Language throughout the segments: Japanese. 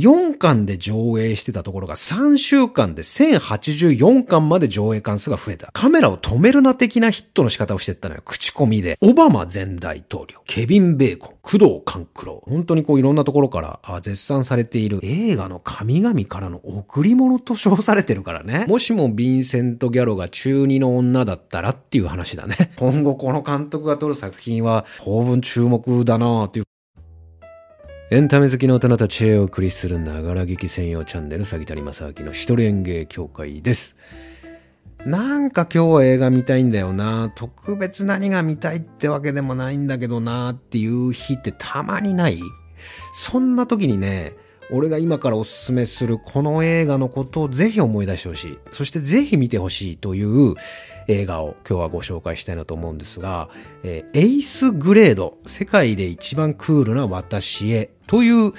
4巻で上映してたところが3週間で1084巻まで上映関数が増えた。カメラを止めるな的なヒットの仕方をしてったのよ。口コミで。オバマ前大統領、ケビン・ベーコン、工藤官九郎。本当にこういろんなところから絶賛されている映画の神々からの贈り物と称されてるからね。もしもヴィンセント・ギャロが中2の女だったらっていう話だね。今後この監督が撮る作品は当分注目だなぁというエンタメ好きの大人たちへお送りするながら劇専用チャンネル、詐欺谷正明の一人演芸協会です。なんか今日は映画見たいんだよな。特別何が見たいってわけでもないんだけどなっていう日ってたまにない？そんな時にね、俺が今からおすすめするこの映画のことをぜひ思い出してほしい。そしてぜひ見てほしいという映画を今日はご紹介したいなと思うんですが、えー、エイスグレード、世界で一番クールな私へという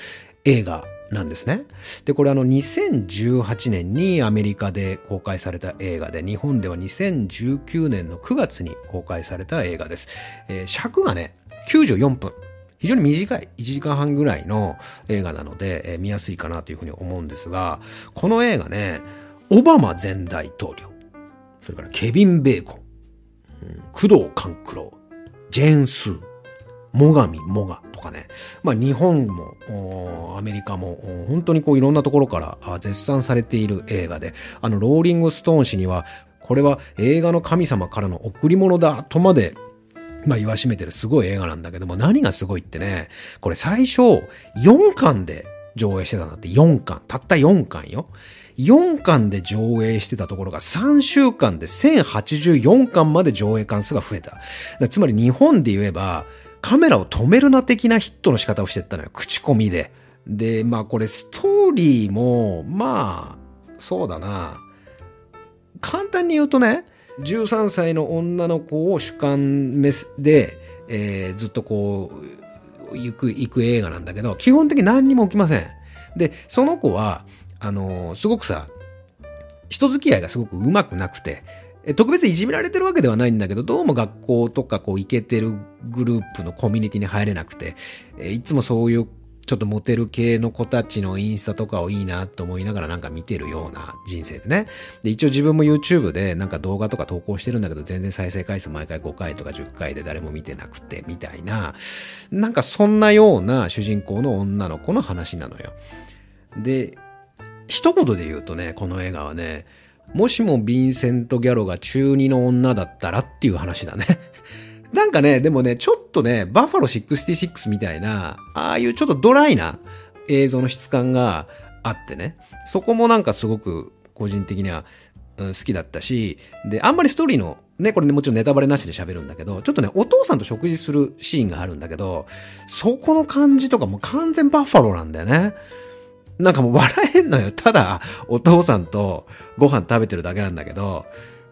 映画なんですね。で、これあの2018年にアメリカで公開された映画で、日本では2019年の9月に公開された映画です。えー、尺がね、94分。非常に短い、1時間半ぐらいの映画なので、えー、見やすいかなというふうに思うんですが、この映画ね、オバマ前大統領、それからケビン・ベーコン、うん、工藤官九郎、ジェーン・スー、モガミ・モガとかね、まあ日本も、アメリカも、本当にこういろんなところから絶賛されている映画で、あの、ローリング・ストーン氏には、これは映画の神様からの贈り物だとまでまあ言わしめてるすごい映画なんだけども、何がすごいってね、これ最初4巻で上映してたんだって、4巻。たった4巻よ。4巻で上映してたところが3週間で1084巻まで上映関数が増えた。つまり日本で言えば、カメラを止めるな的なヒットの仕方をしてったのよ。口コミで。で、まあこれストーリーも、まあ、そうだな。簡単に言うとね、13歳の女の子を主観メスで、えー、ずっとこう、行く、行く映画なんだけど、基本的に何にも起きません。で、その子は、あのー、すごくさ、人付き合いがすごくうまくなくて、特別にいじめられてるわけではないんだけど、どうも学校とかこう行けてるグループのコミュニティに入れなくて、いつもそういうちょっとモテる系の子たちのインスタとかをいいなと思いながらなんか見てるような人生でね。で、一応自分も YouTube でなんか動画とか投稿してるんだけど、全然再生回数毎回5回とか10回で誰も見てなくて、みたいな、なんかそんなような主人公の女の子の話なのよ。で、一言で言うとね、この映画はね、もしもヴィンセント・ギャロが中2の女だったらっていう話だね。なんかね、でもね、ちょっとね、バッファロー66みたいな、ああいうちょっとドライな映像の質感があってね、そこもなんかすごく個人的には、好きだったし、で、あんまりストーリーの、ね、これね、もちろんネタバレなしで喋るんだけど、ちょっとね、お父さんと食事するシーンがあるんだけど、そこの感じとかも完全バッファローなんだよね。なんかもう笑えんのよ。ただ、お父さんとご飯食べてるだけなんだけど、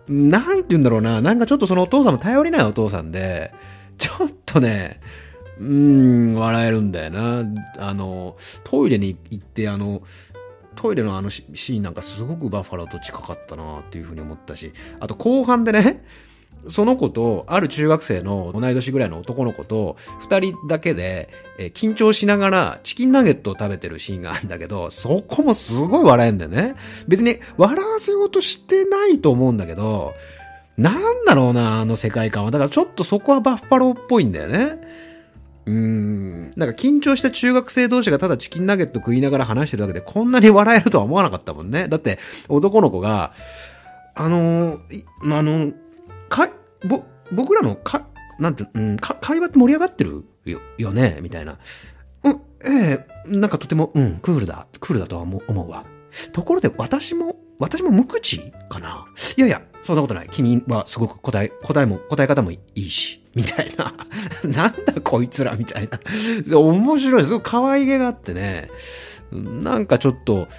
なんて言うんだろうな、なんかちょっとそのお父さんも頼りないお父さんで、ちょっとね、うーん、笑えるんだよな。あの、トイレに行って、あの、トイレのあのシーンなんかすごくバッファローと近かったなっていうふうに思ったし、あと後半でね、その子と、ある中学生の同い年ぐらいの男の子と、二人だけで、え緊張しながらチキンナゲットを食べてるシーンがあるんだけど、そこもすごい笑えんだよね。別に笑わせようとしてないと思うんだけど、なんだろうな、あの世界観は。だからちょっとそこはバッファローっぽいんだよね。うーん。なんか緊張した中学生同士がただチキンナゲット食いながら話してるだけでこんなに笑えるとは思わなかったもんね。だって男の子が、あの、あのか、ぼ、僕らのか、なんて、うん、か、会話って盛り上がってるよ、よねみたいな。うん、ええー、なんかとても、うん、クールだ、クールだとは思うわ。ところで私も、私も無口かな？いやいや、そんなことない。君はすごく答え、答えも、答え方もいいし、みたいな。なんだこいつら、みたいな。面白い。すごい可愛げがあってね。なんかちょっと、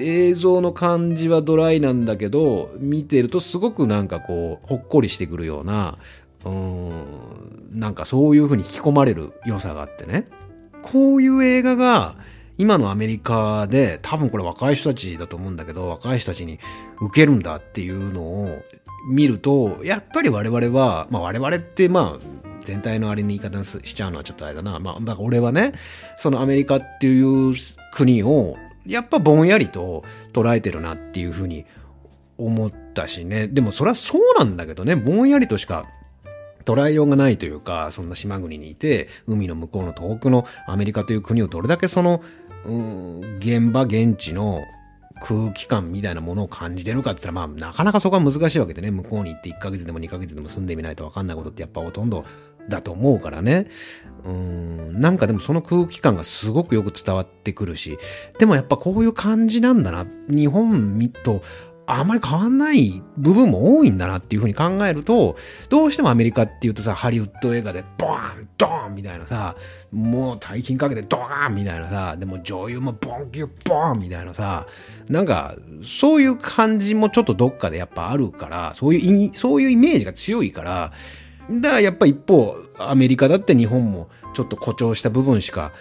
映像の感じはドライなんだけど、見てるとすごくなんかこう、ほっこりしてくるような、うん、なんかそういう風に引き込まれる良さがあってね。こういう映画が、今のアメリカで多分これ若い人たちだと思うんだけど、若い人たちに受けるんだっていうのを見ると、やっぱり我々は、まあ我々ってまあ全体のあれに言い方しちゃうのはちょっとあれだな。まあだから俺はね、そのアメリカっていう国を、やっぱぼんやりと捉えてるなっていうふうに思ったしね。でもそれはそうなんだけどね、ぼんやりとしか捉えようがないというか、そんな島国にいて、海の向こうの遠くのアメリカという国をどれだけその、うん、現場、現地の空気感みたいなものを感じてるかって言ったら、まあ、なかなかそこは難しいわけでね、向こうに行って1ヶ月でも2ヶ月でも住んでみないとわかんないことってやっぱほとんどだと思うからね。うん、なんかでもその空気感がすごくよく伝わってくるし、でもやっぱこういう感じなんだな。日本とあまり変わんない部分も多いんだなっていうふうに考えると、どうしてもアメリカっていうとさ、ハリウッド映画でボーンドーンみたいなさ、もう大金かけてドーンみたいなさ、でも女優もボンキュッボーンみたいなさ、なんか、そういう感じもちょっとどっかでやっぱあるから、そういう、そういうイメージが強いから、だからやっぱ一方、アメリカだって日本もちょっと誇張した部分しか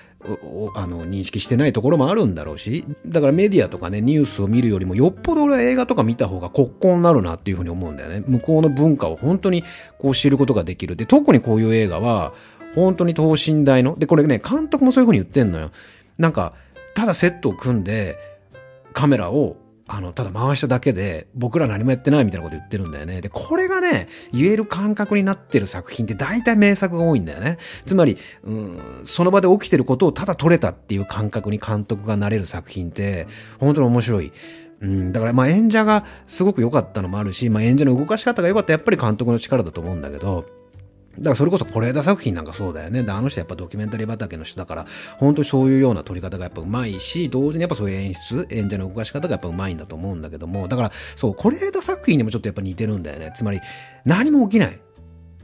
あの認識してないところもあるんだろうしだからメディアとかねニュースを見るよりもよっぽど俺は映画とか見た方が国交になるなっていうふうに思うんだよね。向こうの文化を本当にこう知ることができる。で特にこういう映画は本当に等身大のでこれね監督もそういうふうに言ってんのよ。なんかただセットを組んでカメラをあの、ただ回しただけで、僕ら何もやってないみたいなこと言ってるんだよね。で、これがね、言える感覚になってる作品って大体名作が多いんだよね。つまり、うん、その場で起きてることをただ撮れたっていう感覚に監督がなれる作品って、本当に面白い。うん、だからまあ演者がすごく良かったのもあるし、まあ演者の動かし方が良かったやっぱり監督の力だと思うんだけど、だからそれこそ是枝作品なんかそうだよね。で、あの人やっぱドキュメンタリー畑の人だから、本当にそういうような撮り方がやっぱうまいし、同時にやっぱそういう演出、演者の動かし方がやっぱうまいんだと思うんだけども、だからそう、是枝作品にもちょっとやっぱ似てるんだよね。つまり、何も起きない。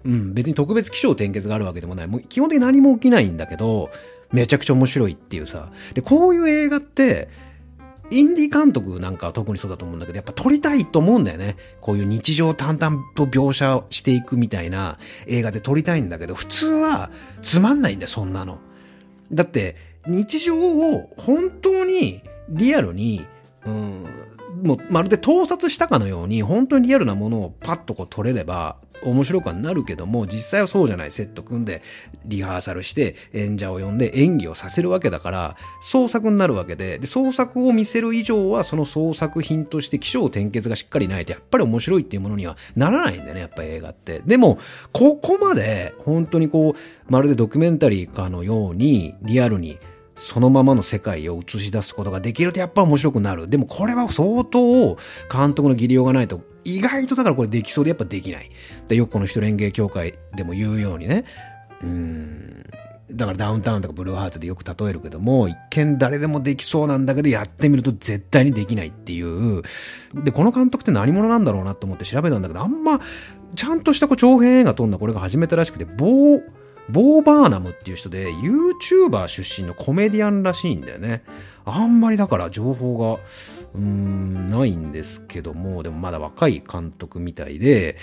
うん、別に特別気象転結があるわけでもない。もう基本的に何も起きないんだけど、めちゃくちゃ面白いっていうさ。で、こういう映画って、インディ監督なんかは特にそうだと思うんだけど、やっぱ撮りたいと思うんだよね。こういう日常淡々と描写していくみたいな映画で撮りたいんだけど、普通はつまんないんだよ、そんなの。だって、日常を本当にリアルに、うん、もうまるで盗撮したかのように本当にリアルなものをパッとこう撮れれば面白くはなるけども実際はそうじゃないセット組んでリハーサルして演者を呼んで演技をさせるわけだから創作になるわけでで創作を見せる以上はその創作品として起承転結がしっかりないとやっぱり面白いっていうものにはならないんだよねやっぱり映画って。でもここまで本当にこうまるでドキュメンタリーかのようにリアルにそのままの世界を映し出すことができるとやっぱ面白くなる。でもこれは相当監督の技量がないと意外とだからこれできそうでやっぱできない。でよくこの人連芸協会でも言うようにね。うん。だからダウンタウンとかブルーハーツでよく例えるけども、一見誰でもできそうなんだけど、やってみると絶対にできないっていう。で、この監督って何者なんだろうなと思って調べたんだけど、あんま、ちゃんとしたこう長編映画撮んだこれが初めてらしくて、棒、ボー・バーナムっていう人で YouTuber 出身のコメディアンらしいんだよね。あんまりだから情報がうーんないんですけども、でもまだ若い監督みたいで、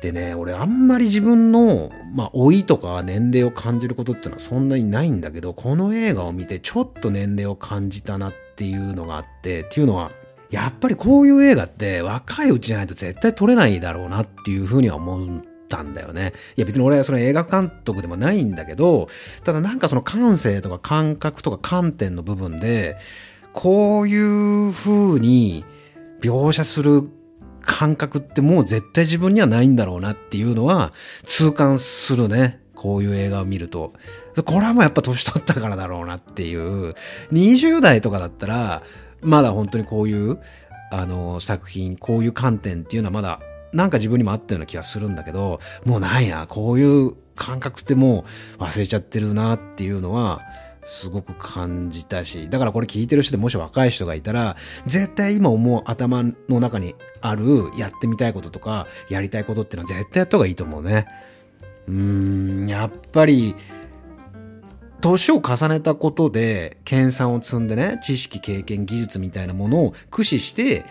でね、俺あんまり自分の、まあ、老いとか年齢を感じることってのはそんなにないんだけど、この映画を見てちょっと年齢を感じたなっていうのがあって、っていうのは、やっぱりこういう映画って若いうちじゃないと絶対撮れないだろうなっていうふうには思うたんだよね。いや別に俺はその映画監督でもないんだけど、ただなんかその感性とか感覚とか観点の部分で、こういう風に描写する感覚ってもう絶対自分にはないんだろうなっていうのは痛感するね。こういう映画を見ると。これはもうやっぱ年取ったからだろうなっていう。20代とかだったら、まだ本当にこういう、あの、作品、こういう観点っていうのはまだなんか自分にもあったような気がするんだけど、もうないな。こういう感覚ってもう忘れちゃってるなっていうのは、すごく感じたし、だからこれ聞いてる人でもし若い人がいたら、絶対今思う頭の中にあるやってみたいこととか、やりたいことっていうのは絶対やった方がいいと思うね。うーん、やっぱり、年を重ねたことで、研鑽を積んでね、知識、経験、技術みたいなものを駆使して、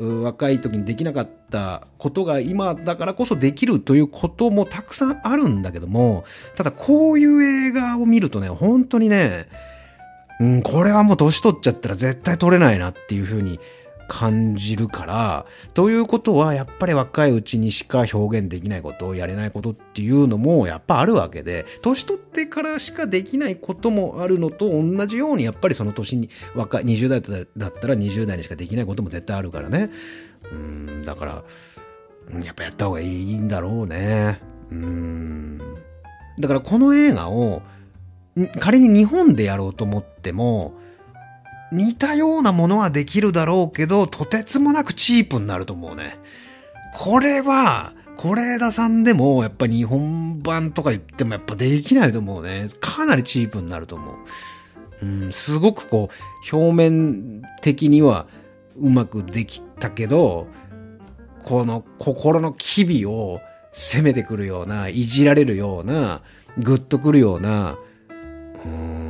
若い時にできなかったことが今だからこそできるということもたくさんあるんだけども、ただこういう映画を見るとね、本当にね、うん、これはもう年取っちゃったら絶対撮れないなっていうふうに感じるから、ということは、やっぱり若いうちにしか表現できないことを、やれないことっていうのもやっぱあるわけで、年取ってからしかできないこともあるのと同じように、やっぱりその年に、若い、20代だったら20代にしかできないことも絶対あるからね。うん、だから、やっぱやった方がいいんだろうね。うん。だからこの映画を、仮に日本でやろうと思っても、似たようなものはできるだろうけど、とてつもなくチープになると思うね。これは、是枝さんでも、やっぱ日本版とか言ってもやっぱできないと思うね。かなりチープになると思う。うん、すごくこう、表面的にはうまくできたけど、この心の機微を攻めてくるような、いじられるような、グッとくるような、うん、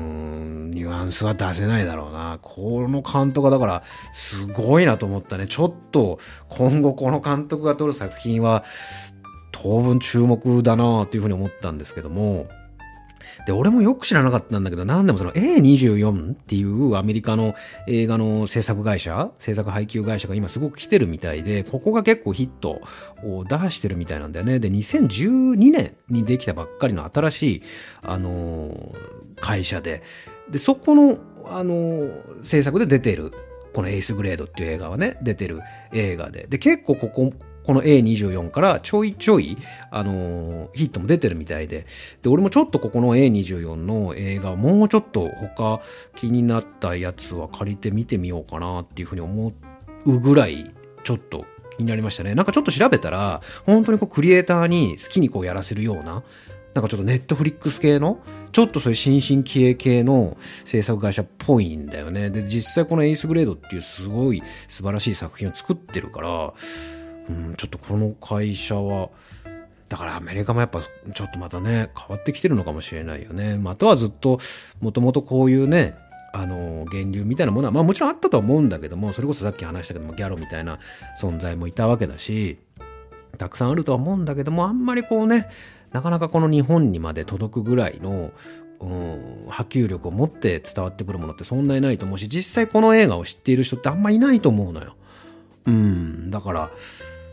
ュアンスは出せないだろうな。この監督はだから、すごいなと思ったね。ちょっと、今後この監督が撮る作品は、当分注目だなっていうふうに思ったんですけども、で、俺もよく知らなかったんだけど、なんでもその A24 っていうアメリカの映画の制作会社、制作配給会社が今すごく来てるみたいで、ここが結構ヒットを出してるみたいなんだよね。で、2012年にできたばっかりの新しい、あのー、会社で、で、そこの、あの、制作で出てるこのエースグレードっていう映画はね、出てる映画で。で、結構ここ、この A24 からちょいちょい、あのー、ヒットも出てるみたいで。で、俺もちょっとここの A24 の映画、もうちょっと他気になったやつは借りて見てみようかなっていうふうに思うぐらい、ちょっと気になりましたね。なんかちょっと調べたら、本当にこうクリエイターに好きにこうやらせるような、なんかちょっとネットフリックス系の、ちょっとそういう新進気鋭系の制作会社っぽいんだよね。で、実際このエイスグレードっていうすごい素晴らしい作品を作ってるから、うん、ちょっとこの会社は、だからアメリカもやっぱちょっとまたね、変わってきてるのかもしれないよね。またはずっと、もともとこういうね、あの、源流みたいなものは、まあもちろんあったとは思うんだけども、それこそさっき話したけども、ギャロみたいな存在もいたわけだし、たくさんあるとは思うんだけども、あんまりこうね、なかなかこの日本にまで届くぐらいの、うん、波及力を持って伝わってくるものってそんなにないと思うし、実際この映画を知っている人ってあんまいないと思うのよ。うん、だから、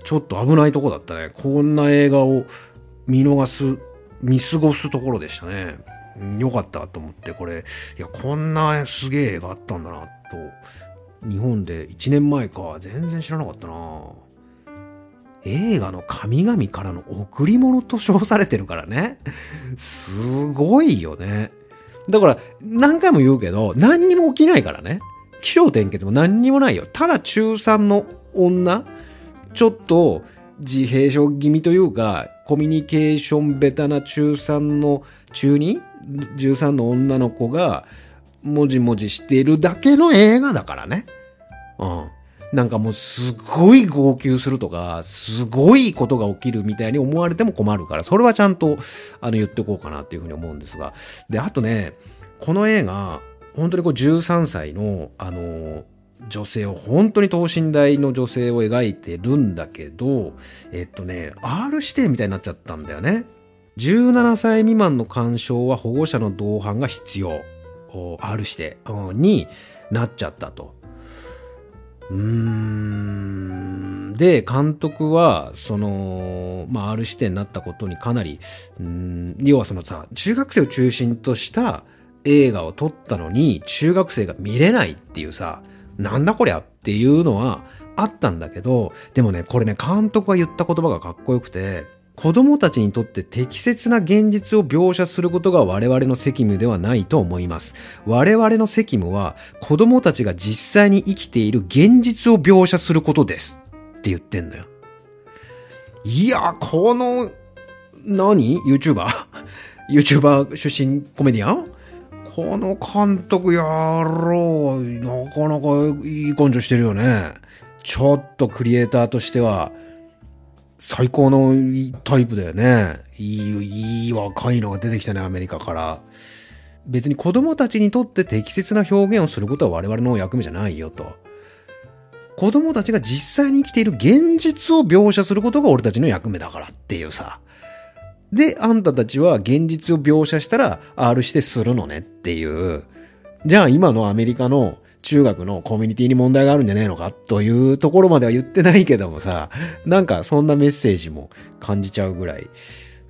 ちょっと危ないとこだったね。こんな映画を見逃す、見過ごすところでしたね。よかったと思って、これ、いや、こんなすげえ映画あったんだな、と。日本で1年前か、全然知らなかったな映画の神々からの贈り物と称されてるからね。すごいよね。だから、何回も言うけど、何にも起きないからね。気象転結も何にもないよ。ただ中3の女ちょっと自閉症気味というか、コミュニケーションベタな中3の中 2?13 の女の子が、もじもじしているだけの映画だからね。うん。なんかもうすごい号泣するとか、すごいことが起きるみたいに思われても困るから、それはちゃんと、あの、言っておこうかなっていうふうに思うんですが。で、あとね、この映画、本当にこう13歳の、あの、女性を、本当に等身大の女性を描いてるんだけど、えっとね、R 指定みたいになっちゃったんだよね。17歳未満の干渉は保護者の同伴が必要。R 指定になっちゃったと。うーん。で、監督は、その、まあ、R 視点になったことにかなり、うん、要はそのさ、中学生を中心とした映画を撮ったのに、中学生が見れないっていうさ、なんだこりゃっていうのはあったんだけど、でもね、これね、監督が言った言葉がかっこよくて、子供たちにとって適切な現実を描写することが我々の責務ではないと思います。我々の責務は子供たちが実際に生きている現実を描写することです。って言ってんのよ。いや、この、何 ?YouTuber?YouTuber 出身コメディアン？この監督やろう、なかなかいい感じしてるよね。ちょっとクリエイターとしては、最高のタイプだよね。いい、いい若いのが出てきたね、アメリカから。別に子供たちにとって適切な表現をすることは我々の役目じゃないよと。子供たちが実際に生きている現実を描写することが俺たちの役目だからっていうさ。で、あんたたちは現実を描写したら R してするのねっていう。じゃあ今のアメリカの中学のコミュニティに問題があるんじゃねえのかというところまでは言ってないけどもさ、なんかそんなメッセージも感じちゃうぐらい、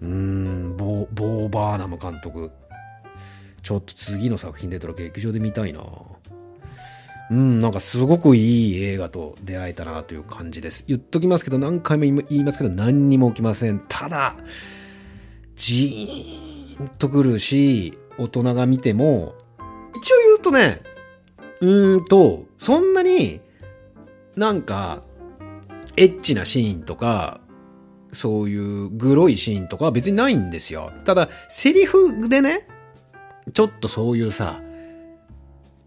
うーん、ボボー・バーナム監督、ちょっと次の作品出たら劇場で見たいなうん、なんかすごくいい映画と出会えたなという感じです。言っときますけど、何回も言いますけど、何にも起きません。ただ、ジーンとくるし、大人が見ても、一応言うとね、うーんと、そんなになんか、エッチなシーンとか、そういうグロいシーンとかは別にないんですよ。ただ、セリフでね、ちょっとそういうさ、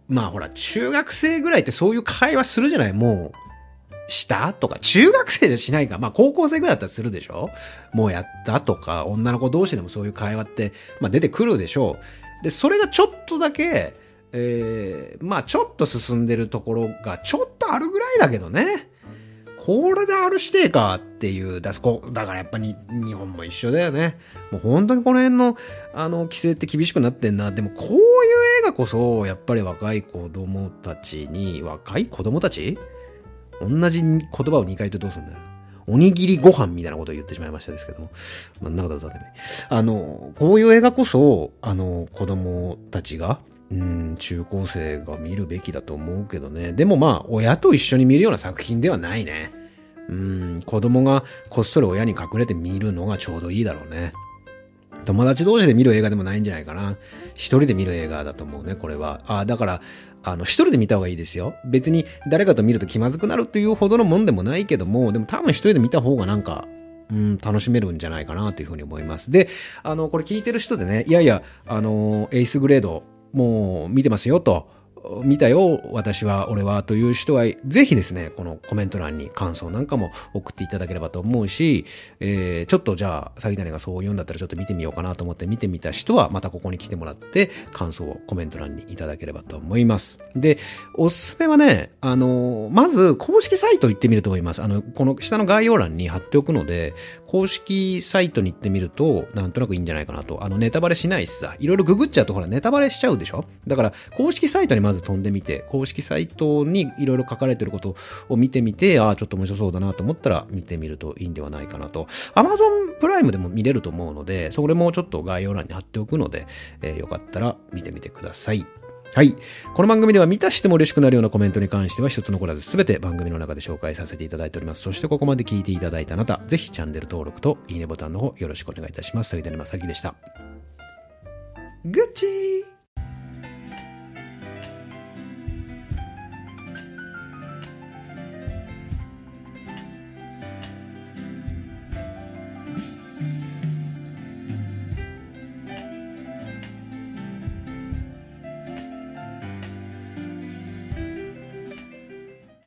まあほら、中学生ぐらいってそういう会話するじゃない？もう、したとか、中学生でしないか。まあ高校生ぐらいだったらするでしょ？もうやったとか、女の子同士でもそういう会話って、まあ出てくるでしょう。で、それがちょっとだけ、えー、まあちょっと進んでるところがちょっとあるぐらいだけどね。これで R 指定かっていう、だからやっぱり日本も一緒だよね。もう本当にこの辺のあの規制って厳しくなってんな。でもこういう映画こそ、やっぱり若い子供たちに、若い子供たち？同じ言葉を2回言ってどうすんだよ。おにぎりご飯みたいなことを言ってしまいましたですけども。まあ、んなことだってね。あの、こういう映画こそ、あの、子供たちが、うん、中高生が見るべきだと思うけどね。でもまあ、親と一緒に見るような作品ではないね。うん、子供がこっそり親に隠れて見るのがちょうどいいだろうね。友達同士で見る映画でもないんじゃないかな。一人で見る映画だと思うね、これは。ああだから、あの、一人で見た方がいいですよ。別に誰かと見ると気まずくなるっていうほどのもんでもないけども、でも多分一人で見た方がなんか、うん、楽しめるんじゃないかなというふうに思います。で、あの、これ聞いてる人でね、いやいや、あの、エースグレード、もう見てますよと。見たよ、私は、俺は、という人は、ぜひですね、このコメント欄に感想なんかも送っていただければと思うし、えー、ちょっとじゃあ、詐欺谷がそう言うんだったらちょっと見てみようかなと思って見てみた人は、またここに来てもらって、感想をコメント欄にいただければと思います。で、おすすめはね、あの、まず、公式サイト行ってみると思います。あの、この下の概要欄に貼っておくので、公式サイトに行ってみると、なんとなくいいんじゃないかなと。あの、ネタバレしないしさ、いろいろググっちゃうと、ほら、ネタバレしちゃうでしょ？だから、公式サイトにまず飛んでみて、公式サイトにいろいろ書かれてることを見てみて、ああ、ちょっと面白そうだなと思ったら見てみるといいんではないかなと。Amazon プライムでも見れると思うので、それもちょっと概要欄に貼っておくので、えー、よかったら見てみてください。はい。この番組では満たしても嬉しくなるようなコメントに関しては一つ残らず全て番組の中で紹介させていただいております。そしてここまで聞いていただいたあなた、ぜひチャンネル登録といいねボタンの方よろしくお願いいたします。それではまさきでした。グッチー